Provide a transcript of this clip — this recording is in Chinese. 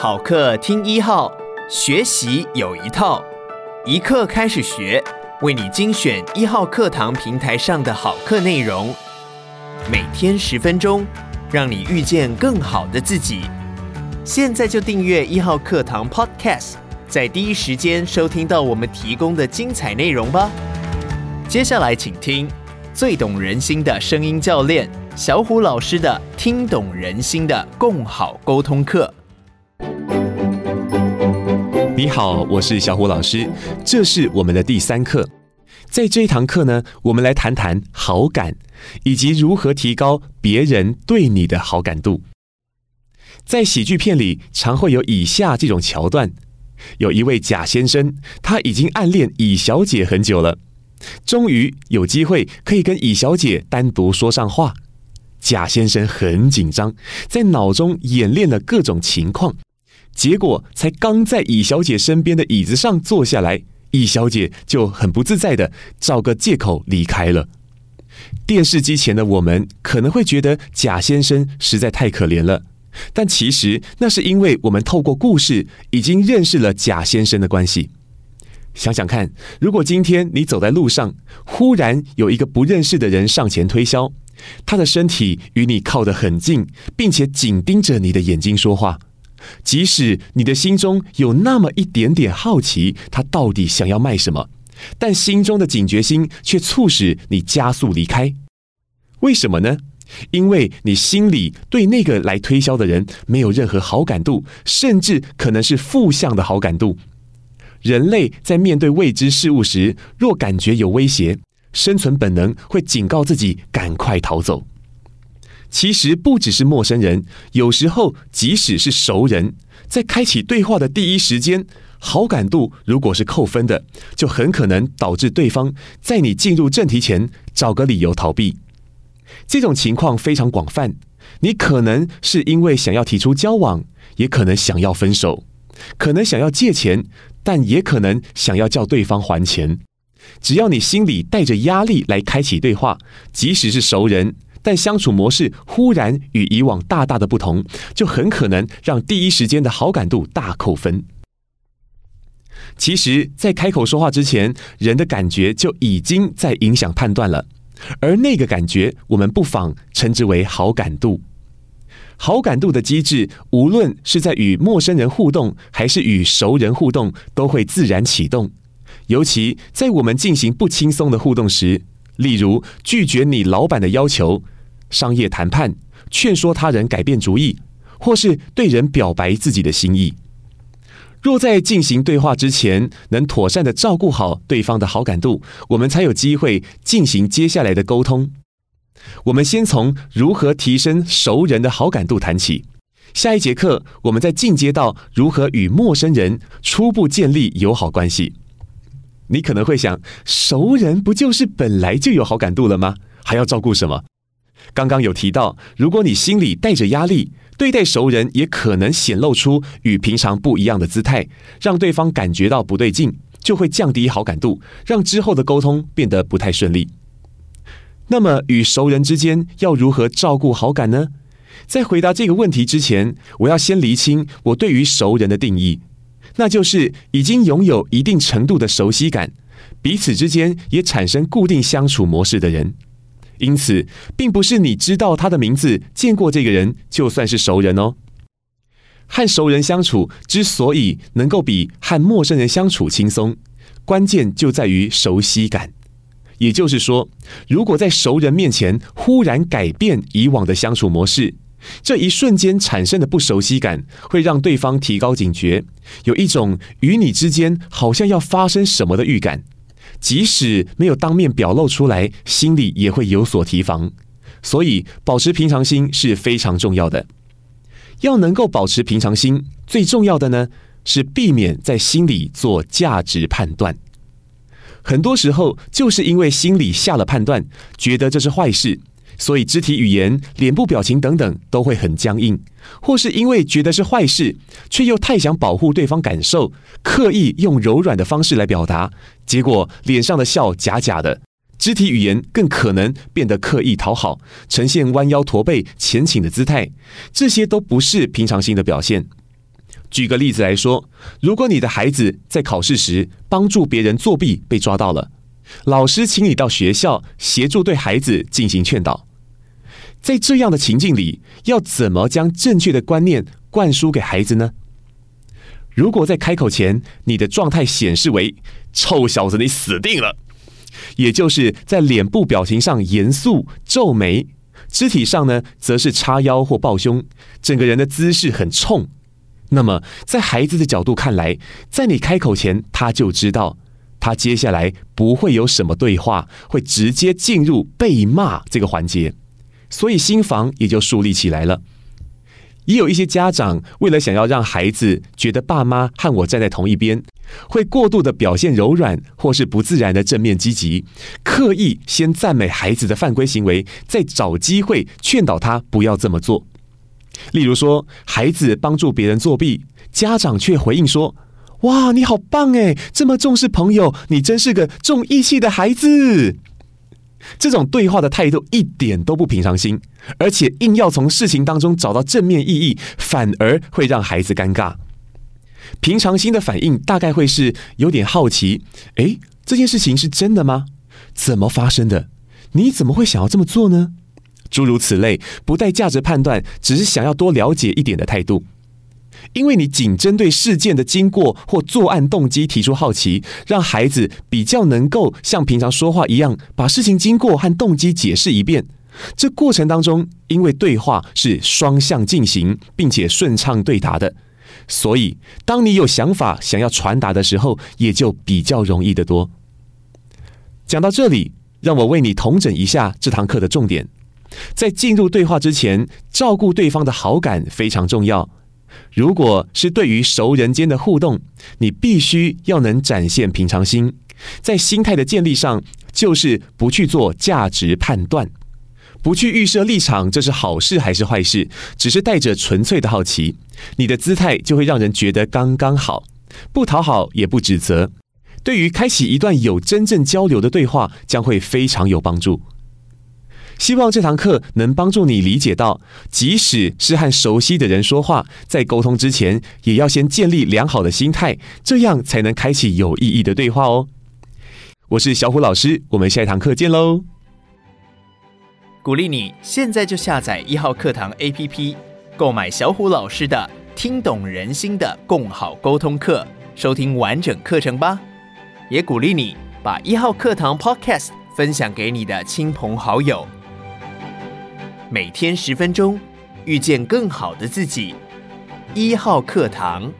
好课听一号，学习有一套，一课开始学，为你精选一号课堂平台上的好课内容，每天十分钟，让你遇见更好的自己。现在就订阅一号课堂 Podcast，在第一时间收听到我们提供的精彩内容吧。接下来请听最懂人心的声音教练小虎老师的《听懂人心的共好沟通课》。你好，我是小虎老师，这是我们的第三课。在这一堂课呢，我们来谈谈好感，以及如何提高别人对你的好感度。在喜剧片里，常会有以下这种桥段：有一位贾先生，他已经暗恋乙小姐很久了，终于有机会可以跟乙小姐单独说上话。贾先生很紧张，在脑中演练了各种情况。结果才刚在乙小姐身边的椅子上坐下来，乙小姐就很不自在的找个借口离开了。电视机前的我们可能会觉得贾先生实在太可怜了，但其实那是因为我们透过故事已经认识了贾先生的关系。想想看，如果今天你走在路上，忽然有一个不认识的人上前推销，他的身体与你靠得很近，并且紧盯着你的眼睛说话。即使你的心中有那么一点点好奇，他到底想要卖什么，但心中的警觉心却促使你加速离开。为什么呢？因为你心里对那个来推销的人没有任何好感度，甚至可能是负向的好感度。人类在面对未知事物时，若感觉有威胁，生存本能会警告自己赶快逃走。其实不只是陌生人，有时候即使是熟人，在开启对话的第一时间，好感度如果是扣分的，就很可能导致对方在你进入正题前找个理由逃避。这种情况非常广泛，你可能是因为想要提出交往，也可能想要分手，可能想要借钱，但也可能想要叫对方还钱。只要你心里带着压力来开启对话，即使是熟人。但相处模式忽然与以往大大的不同，就很可能让第一时间的好感度大扣分。其实，在开口说话之前，人的感觉就已经在影响判断了，而那个感觉，我们不妨称之为好感度。好感度的机制，无论是在与陌生人互动，还是与熟人互动，都会自然启动。尤其在我们进行不轻松的互动时。例如拒绝你老板的要求、商业谈判、劝说他人改变主意，或是对人表白自己的心意。若在进行对话之前能妥善的照顾好对方的好感度，我们才有机会进行接下来的沟通。我们先从如何提升熟人的好感度谈起。下一节课，我们再进阶到如何与陌生人初步建立友好关系。你可能会想，熟人不就是本来就有好感度了吗？还要照顾什么？刚刚有提到，如果你心里带着压力，对待熟人也可能显露出与平常不一样的姿态，让对方感觉到不对劲，就会降低好感度，让之后的沟通变得不太顺利。那么，与熟人之间要如何照顾好感呢？在回答这个问题之前，我要先厘清我对于熟人的定义。那就是已经拥有一定程度的熟悉感，彼此之间也产生固定相处模式的人。因此，并不是你知道他的名字、见过这个人就算是熟人哦。和熟人相处之所以能够比和陌生人相处轻松，关键就在于熟悉感。也就是说，如果在熟人面前忽然改变以往的相处模式，这一瞬间产生的不熟悉感，会让对方提高警觉，有一种与你之间好像要发生什么的预感。即使没有当面表露出来，心里也会有所提防。所以，保持平常心是非常重要的。要能够保持平常心，最重要的呢，是避免在心里做价值判断。很多时候，就是因为心里下了判断，觉得这是坏事。所以，肢体语言、脸部表情等等都会很僵硬，或是因为觉得是坏事，却又太想保护对方感受，刻意用柔软的方式来表达，结果脸上的笑假假的，肢体语言更可能变得刻意讨好，呈现弯腰驼背、前倾的姿态，这些都不是平常心的表现。举个例子来说，如果你的孩子在考试时帮助别人作弊被抓到了，老师请你到学校协助对孩子进行劝导。在这样的情境里，要怎么将正确的观念灌输给孩子呢？如果在开口前，你的状态显示为“臭小子，你死定了”，也就是在脸部表情上严肃皱眉，肢体上呢，则是叉腰或抱胸，整个人的姿势很冲。那么，在孩子的角度看来，在你开口前，他就知道他接下来不会有什么对话，会直接进入被骂这个环节，所以心防也就树立起来了。也有一些家长为了想要让孩子觉得爸妈和我站在同一边，会过度的表现柔软或是不自然的正面积极，刻意先赞美孩子的犯规行为，再找机会劝导他不要这么做。例如说，孩子帮助别人作弊，家长却回应说：“哇，你好棒哎，这么重视朋友，你真是个重义气的孩子。”这种对话的态度一点都不平常心，而且硬要从事情当中找到正面意义，反而会让孩子尴尬。平常心的反应大概会是有点好奇：“诶，这件事情是真的吗？怎么发生的？你怎么会想要这么做呢？”诸如此类，不带价值判断，只是想要多了解一点的态度。因为你仅针对事件的经过或作案动机提出好奇，让孩子比较能够像平常说话一样，把事情经过和动机解释一遍。这过程当中，因为对话是双向进行，并且顺畅对答的，所以当你有想法想要传达的时候，也就比较容易得多。讲到这里，让我为你统整一下这堂课的重点。在进入对话之前，照顾对方的好感非常重要。如果是对于熟人间的互动，你必须要能展现平常心。在心态的建立上，就是不去做价值判断，不去预设立场，这是好事还是坏事，只是带着纯粹的好奇。你的姿态就会让人觉得刚刚好，不讨好也不指责。对于开启一段有真正交流的对话，将会非常有帮助。希望这堂课能帮助你理解到，即使是和熟悉的人说话，在沟通之前，也要先建立良好的心态，这样才能开启有意义的对话哦。我是小虎老师，我们下一堂课见喽！鼓励你现在就下载一号课堂 APP，购买小虎老师的《听懂人心的共好沟通课》，收听完整课程吧。也鼓励你把一号课堂 Podcast 分享给你的亲朋好友。每天十分钟，遇见更好的自己。一号课堂。